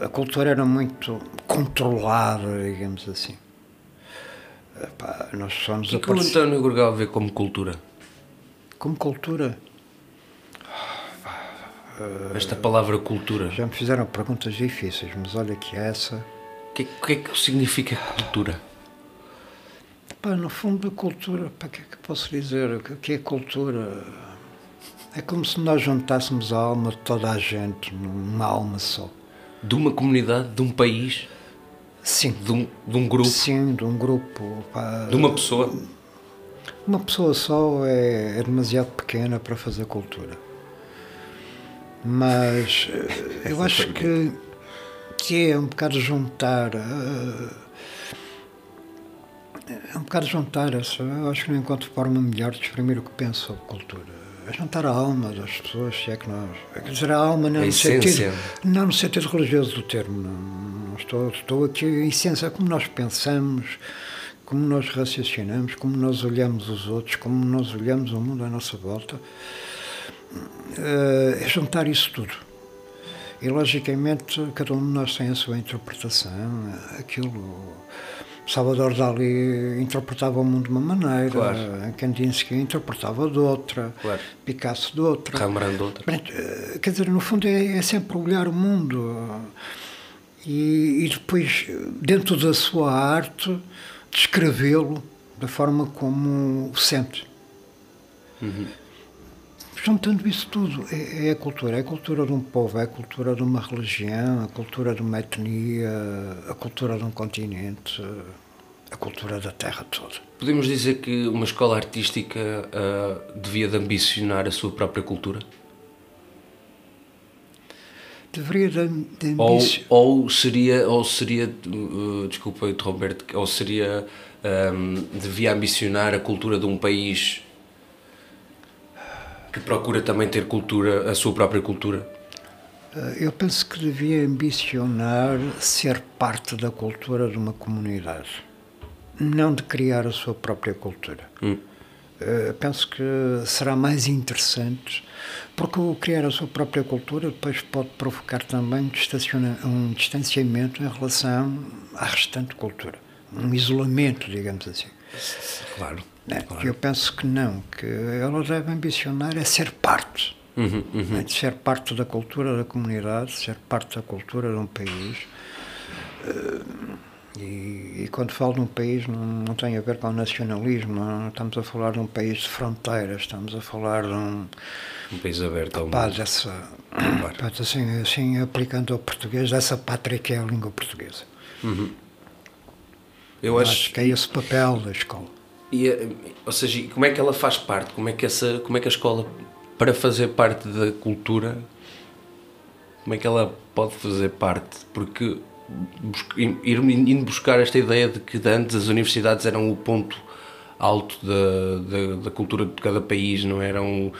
a cultura era muito controlada, digamos assim. nós só nos o que, que o António Gorgal vê como cultura? Como cultura? Esta palavra cultura. Já me fizeram perguntas difíceis, mas olha que essa. O que, que, é que significa cultura? Pá, no fundo, a cultura, para que é que posso dizer? O que é cultura? É como se nós juntássemos a alma de toda a gente numa alma só. De uma comunidade, de um país? Sim. De um, de um grupo? Sim, de um grupo. Pá, de uma pessoa? Uma pessoa só é, é demasiado pequena para fazer cultura. Mas eh, eu acho que, que é um bocado juntar. Uh, é um bocado juntar essa. Eu acho que não encontro forma melhor de exprimir o que penso sobre cultura. É juntar a alma das pessoas, se é que nós. Quer dizer, a alma não, a no, sentido, não no sentido religioso do termo. Não, não estou, estou aqui. A essência, como nós pensamos, como nós raciocinamos, como nós olhamos os outros, como nós olhamos o mundo à nossa volta é juntar isso tudo. E, logicamente, cada um de nós tem a sua interpretação. Aquilo. Salvador Dali interpretava o mundo de uma maneira, claro. Kandinsky interpretava de outra, claro. Picasso de outra. Rembrandt de outra. Eh, quer dizer, no fundo é, é sempre olhar o mundo e, e, depois, dentro da sua arte, descrevê-lo da forma como o sente. Uhum juntando isso tudo, é, é, a cultura. É a cultura de um povo, é a cultura de uma religião, a cultura de uma etnia, a cultura de um continente, a cultura da terra toda. Podemos dizer que uma escola artística uh, devia de ambicionar a sua própria cultura? Deveria de, de ou, ou seria, ou seria uh, desculpa interromper ou seria, um, devia ambicionar a cultura de um país que procura também ter cultura, a sua própria cultura? Eh, eu penso que devia ambicionar ser parte da cultura de uma comunidade, não de criar a sua própria cultura. Hum. Uh, penso que será mais interessante, porque o criar a sua própria cultura depois pode provocar também um distanciamento em relação à restante cultura, um isolamento, digamos assim. Claro. Né? Claro. Eu penso que não, que ela deve ambicionar é ser parte. Uhum, uhum. Né? De ser parte da cultura da comunidade, ser parte da cultura de um país. Uh, e, e, quando falo de um país não, não tem a ver com o nacionalismo, não, estamos a falar de um país de fronteiras, estamos a falar de um, um país aberto ao mundo. Dessa, claro. assim, assim, aplicando ao português, dessa pátria que é a língua portuguesa. Uhum. Eu acho, acho que é esse o papel da escola. E, eh, ou seja, como é que ela faz parte? Como é que, essa, como é que a escola, para fazer parte da cultura, como é que ela pode fazer parte? Porque ir indo buscar esta ideia de que antes as universidades eram o ponto alto da, da, da cultura de cada país, não eram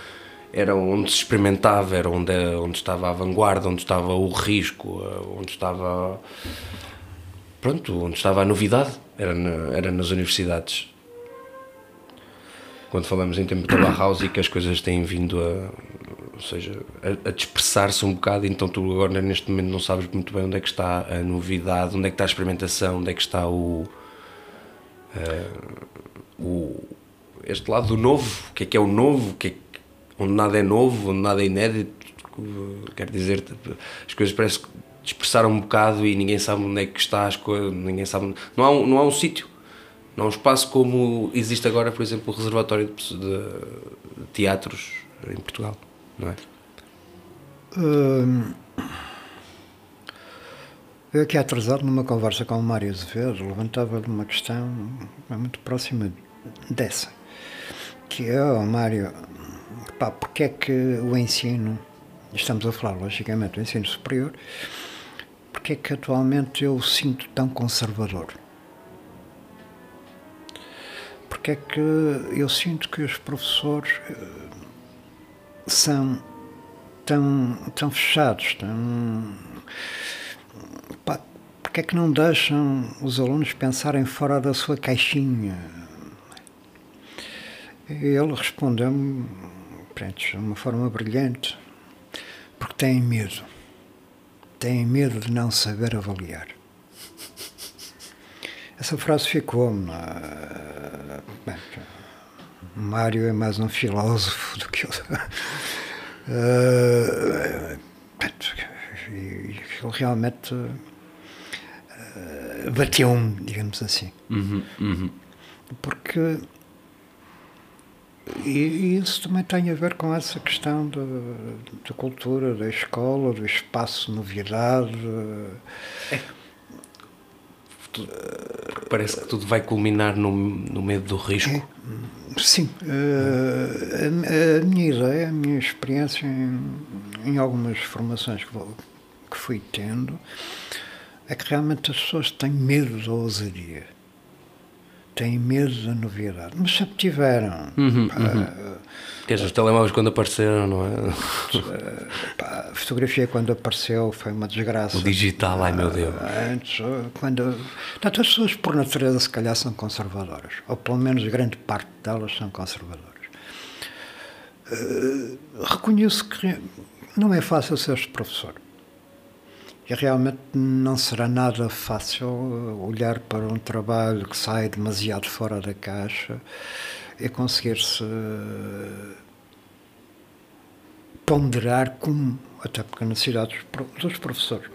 era onde se experimentava, era onde, onde estava a vanguarda, onde estava o risco, eh, onde estava pronto, onde estava a novidade, era, na, era nas universidades quando falamos em tempo da Bauhaus e que as coisas têm vindo a, ou seja, a, a dispersar-se um bocado, então tu agora neste momento não sabes muito bem onde é que está a novidade, onde é que está a experimentação, onde é que está o, uh, o este lado do novo, o que é que é o novo, que é, onde nada é novo, onde nada é inédito, quer dizer, as coisas parece que dispersaram um bocado e ninguém sabe onde é que está as coisas, ninguém sabe, não há um, não há um sítio não é um espaço como existe agora, por exemplo, o Reservatório de, Teatros em Portugal, não é? Hum, Eu aqui atrasado numa conversa com o Mário Azevedo, levantava-lhe uma questão muito próxima dessa, que é, oh, Mário, pá, porque é que o ensino, estamos a falar logicamente do ensino superior, porque é que atualmente eu o sinto tão conservador? Porque é que eu sinto que os professores eh, são tão, tão fechados, tão. Porque é que não deixam os alunos pensarem fora da sua caixinha? Ele respondeu-me de uma forma brilhante, porque têm medo. Têm medo de não saber avaliar. Essa frase ficou-me. Bem, Mário é mais um filósofo do que eu. Uh, ele realmente uh, bateu-me, digamos assim. Uhum, uhum. Porque e, isso também tem a ver com essa questão da cultura, da escola, do espaço novidade. É. Parece que tudo vai culminar no, no medo do risco. É, sim. Uh, a, a, minha ideia, a minha experiência em, em algumas formações que, vou, que fui tendo, é que realmente as pessoas têm medo da ousadia têm medo da novidade, mas sempre tiveram. Uhum, pá, uhum. Os telemóveis quando apareceram, não é? Pá, a fotografia quando apareceu foi uma desgraça. O digital, ai meu Deus. Antes, quando. Portanto, as pessoas por natureza se calhar são conservadoras, ou pelo menos grande parte delas são conservadoras. Uh, reconheço que não é fácil ser professor. E realmente não será nada fácil olhar para um trabalho que sai demasiado fora da caixa e conseguir-se ponderar como, até porque a necessidade dos professores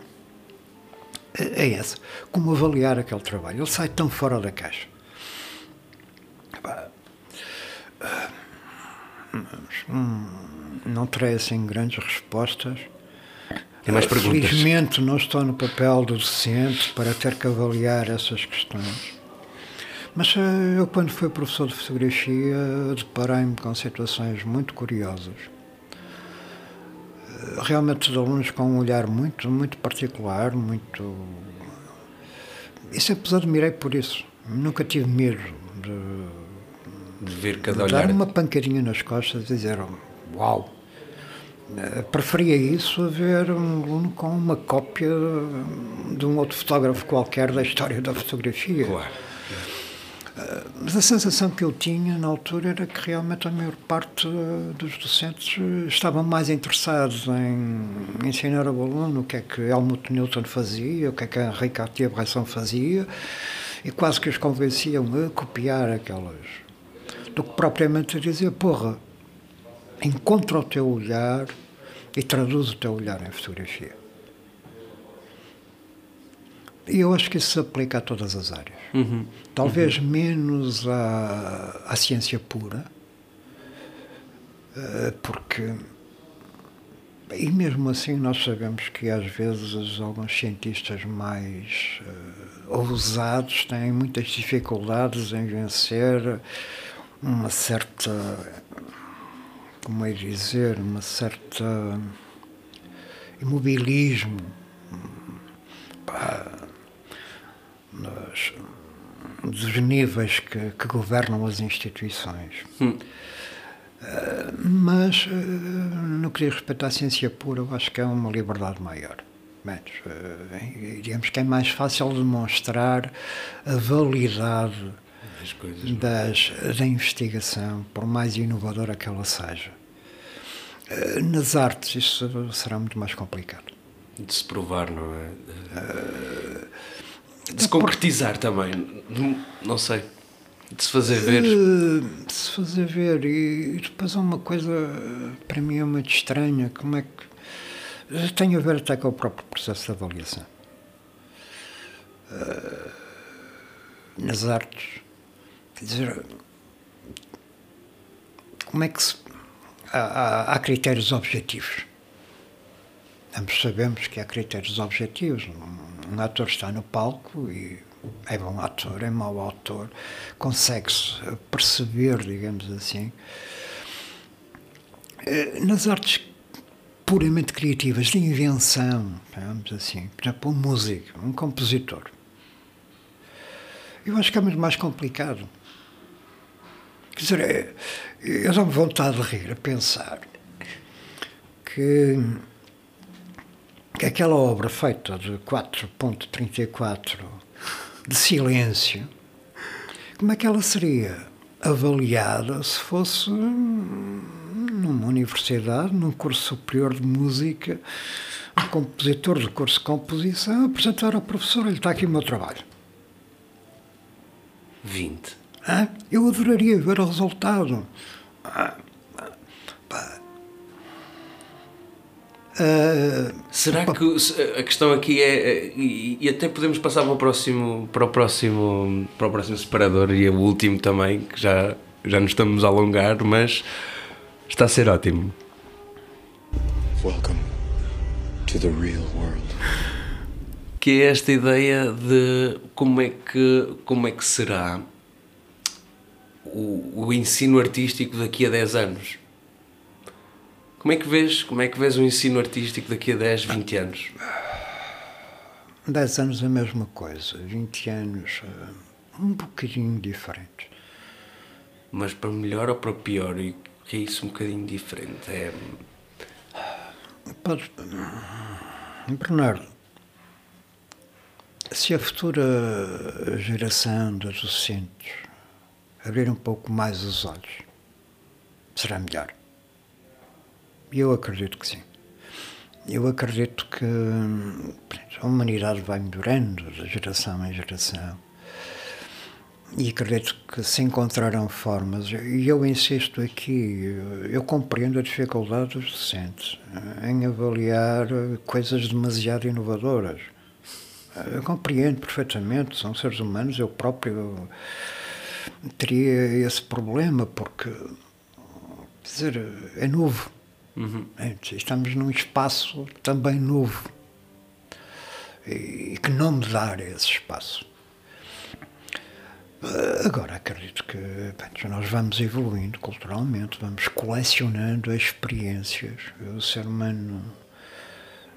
é essa, como avaliar aquele trabalho. Ele sai tão fora da caixa. Hum, não terei assim grandes respostas tem mais perguntas. Felizmente não estou no papel do docente para ter que avaliar essas questões. Mas eh, eu, quando fui professor de fotografia, deparei-me com situações muito curiosas. Eh, realmente os alunos com um olhar muito, muito particular, muito. E sempre os admirei por isso. Nunca tive medo de, de ver cada de olhar. dar uma pancadinha nas costas e dizer: Uau! Eh, preferia isso a ver um aluno com uma cópia de um outro fotógrafo qualquer da história da fotografia. Claro. Eh, mas a sensação que eu tinha na altura era que realmente a maior parte dos docentes estavam mais interessados em ensinar ao aluno o que é que Helmut Newton fazia, o que é que Henri Cartier-Bresson fazia, e quase que os convenciam a copiar aquelas. Do que propriamente a dizer, porra, encontra o teu olhar e traduz o teu olhar em fotografia. E eu acho que isso se aplica a todas as áreas. Uhum. Talvez uhum. menos à, à ciência pura, eh, porque. E mesmo assim, nós sabemos que às vezes alguns cientistas mais uh, ousados têm muitas dificuldades em vencer uma certa como é dizer, uma certa imobilismo pá, nos, dos níveis que, que, governam as instituições. Hum. Uh, mas uh, no que diz respeito à ciência pura, eu acho que é uma liberdade maior. Menos, uh, digamos que é mais fácil demonstrar a validade coisas, das, da investigação, por mais inovadora que ela seja. Eh, nas artes isso será muito mais complicado. De se provar, não é? De, se concretizar também, não sei. De se fazer ver. Eh, de se fazer ver. E depois há uma coisa, para mim, é muito estranha. Como é que. Tem a ver até com o próprio processo de avaliação. Eh, nas artes, quer dizer, como é que se há, há critérios objetivos. Ambos sabemos que há critérios objetivos. um ator está no palco e é bom ator, é mau autor, consegue-se perceber, digamos assim. Eh, nas artes puramente criativas, de invenção, digamos assim, por exemplo, um músico, um compositor. Eu acho que é muito mais complicado. Quer dizer, é, eu dou-me vontade de rir a pensar que, que aquela obra feita de 4.34 de silêncio, como é que ela seria avaliada se fosse numa universidade, num curso superior de música, um compositor do curso de composição, apresentar ao professor, ele está aqui o meu trabalho. 20. Eu adoraria ver o resultado. Ah. Ah, Será que a questão aqui é, é- e, e até podemos passar para o próximo para o próximo para o próximo separador e o último também que já já nos estamos a alongar mas está a ser ótimo Welcome to the real world. que é esta ideia de como é que como é que será o, o ensino artístico daqui a 10 anos como é que vês como é que vês o ensino artístico daqui a 10 20 anos 10 anos a mesma coisa, 20 anos ah, um bocadinho diferente. Mas para melhor ou para pior? E que é isso um bocadinho diferente? É, Podes- Bernardo, se a futura geração de docentes abrir um pouco mais os olhos, será melhor. E eu acredito que sim. Eu acredito que a humanidade vai melhorando de geração em geração. E acredito que se encontrarão formas, e eu insisto aqui, eu compreendo a dificuldade dos docentes em avaliar coisas demasiado inovadoras. Eu compreendo perfeitamente, são seres humanos, eu próprio teria esse problema, porque, quer dizer, é novo. É, Estamos num espaço também novo. E que nome dar esse espaço? Agora acredito que bem, nós vamos evoluindo culturalmente, vamos colecionando experiências. O ser humano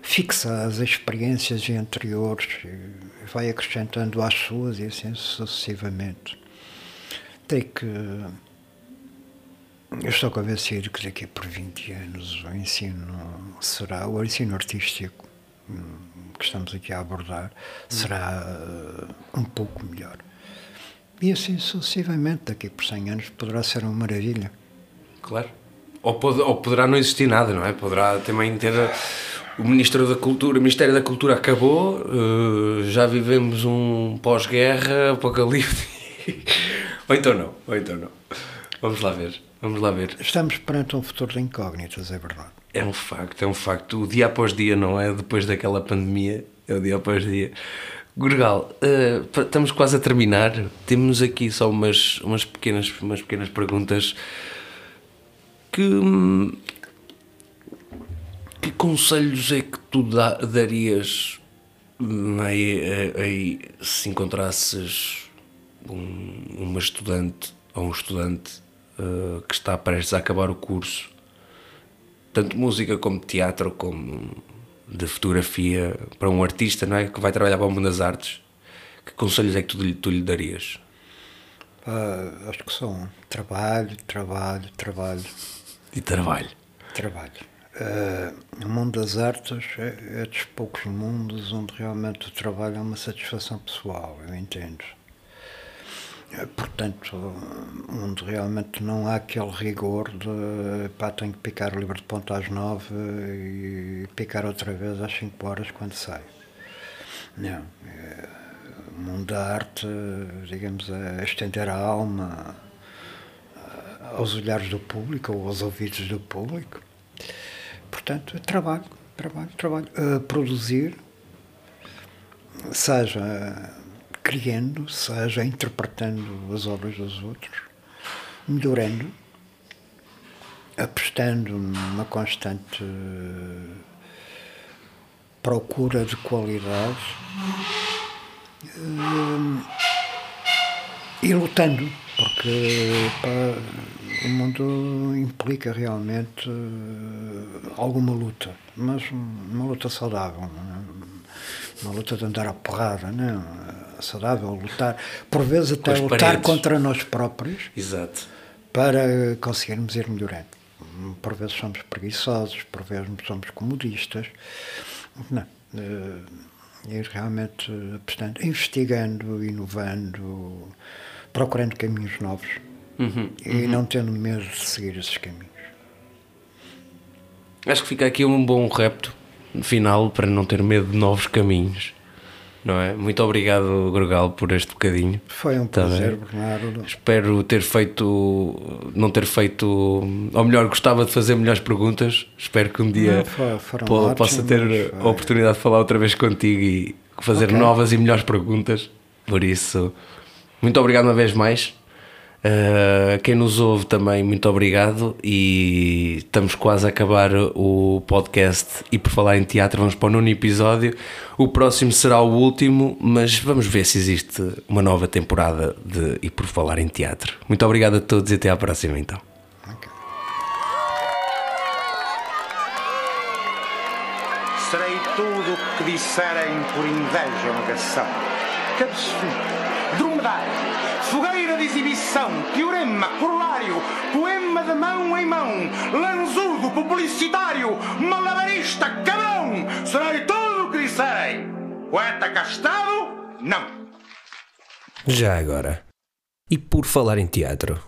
fixa as experiências anteriores e vai acrescentando às suas e assim sucessivamente. Tem que. Eu estou convencido que daqui a por 20 anos o ensino será, o ensino artístico hum, que estamos aqui a abordar, será eh, um pouco melhor. E assim sucessivamente, daqui por 100 anos poderá ser uma maravilha. claro. Ou, pode- ou poderá não existir nada, não é? Poderá também ter. O Ministro da Cultura, o Ministério da Cultura acabou, eh, já vivemos um pós-guerra, apocalipse. Ou então não, ou então não. Vamos lá ver, vamos lá ver. Estamos perante um futuro de incógnitas, é verdade. É um facto, é um facto. O dia após dia, não é? Depois daquela pandemia, é o dia após dia. Gurgal, eh, pa- estamos quase a terminar. Temos aqui só umas, umas, pequenas, umas pequenas perguntas que. hum, Que conselhos é que tu da- darias hum, aí, aí- aí, se encontrasses um- uma estudante ou um estudante eh, que está prestes a acabar o curso tanto música como teatro, como de fotografia, para um artista não é? que vai trabalhar para o mundo das artes, que conselhos é que tu, lhe- tu lhe darias? Ah, acho que são trabalho, trabalho, trabalho, E trabalho. trabalho. Ah, o mundo das artes é, é dos poucos mundos onde realmente o trabalho é uma satisfação pessoal, eu entendo. Eh, Portanto, onde realmente não há aquele rigor de pá, tenho que picar o livro de ponta às nove e picar outra vez às cinco horas quando saio. Não. eh, O mundo da arte, digamos, é estender a alma eh, aos olhares do público ou aos ouvidos do público. Portanto, é trabalho, trabalho, trabalho. Produzir, seja criando, seja interpretando as obras dos outros, melhorando, apostando numa constante procura de qualidade hum, e lutando, porque pá, o mundo implica realmente uh, alguma luta, mas uma luta saudável, é? uma luta de andar à porrada, não? Saudável, lutar, por vezes até lutar paredes. contra nós próprios. Exato. Para conseguirmos ir melhorando. Por vezes somos preguiçosos, por vezes somos comodistas. Não. Ir realmente portanto, investigando, inovando, procurando caminhos novos uhum, e uhum. não tendo medo de seguir esses caminhos. Acho que fica aqui um bom repto final para não ter medo de novos caminhos. Não é? Muito obrigado, Gregal, por este bocadinho. Foi um prazer, Bernardo. Espero ter feito, não ter feito, ou melhor, gostava de fazer melhores perguntas. Espero que um dia não, po possa ter a oportunidade de falar outra vez contigo e fazer okay. novas e melhores perguntas. Por isso, muito obrigado uma vez mais. Uh, quem nos ouve também, muito obrigado. E estamos quase a acabar o podcast. E por falar em teatro, vamos para o nono episódio. O próximo será o último, mas vamos ver se existe uma nova temporada de E por falar em teatro. Muito obrigado a todos e até à próxima, então. Serei tudo o que disserem por inveja ou negação. Teorema, corolário, poema de mão em mão, lanzudo, publicitário, malabarista, cabrão, serei tudo o que disserem. Poeta castado, não. Já agora. E por falar em teatro?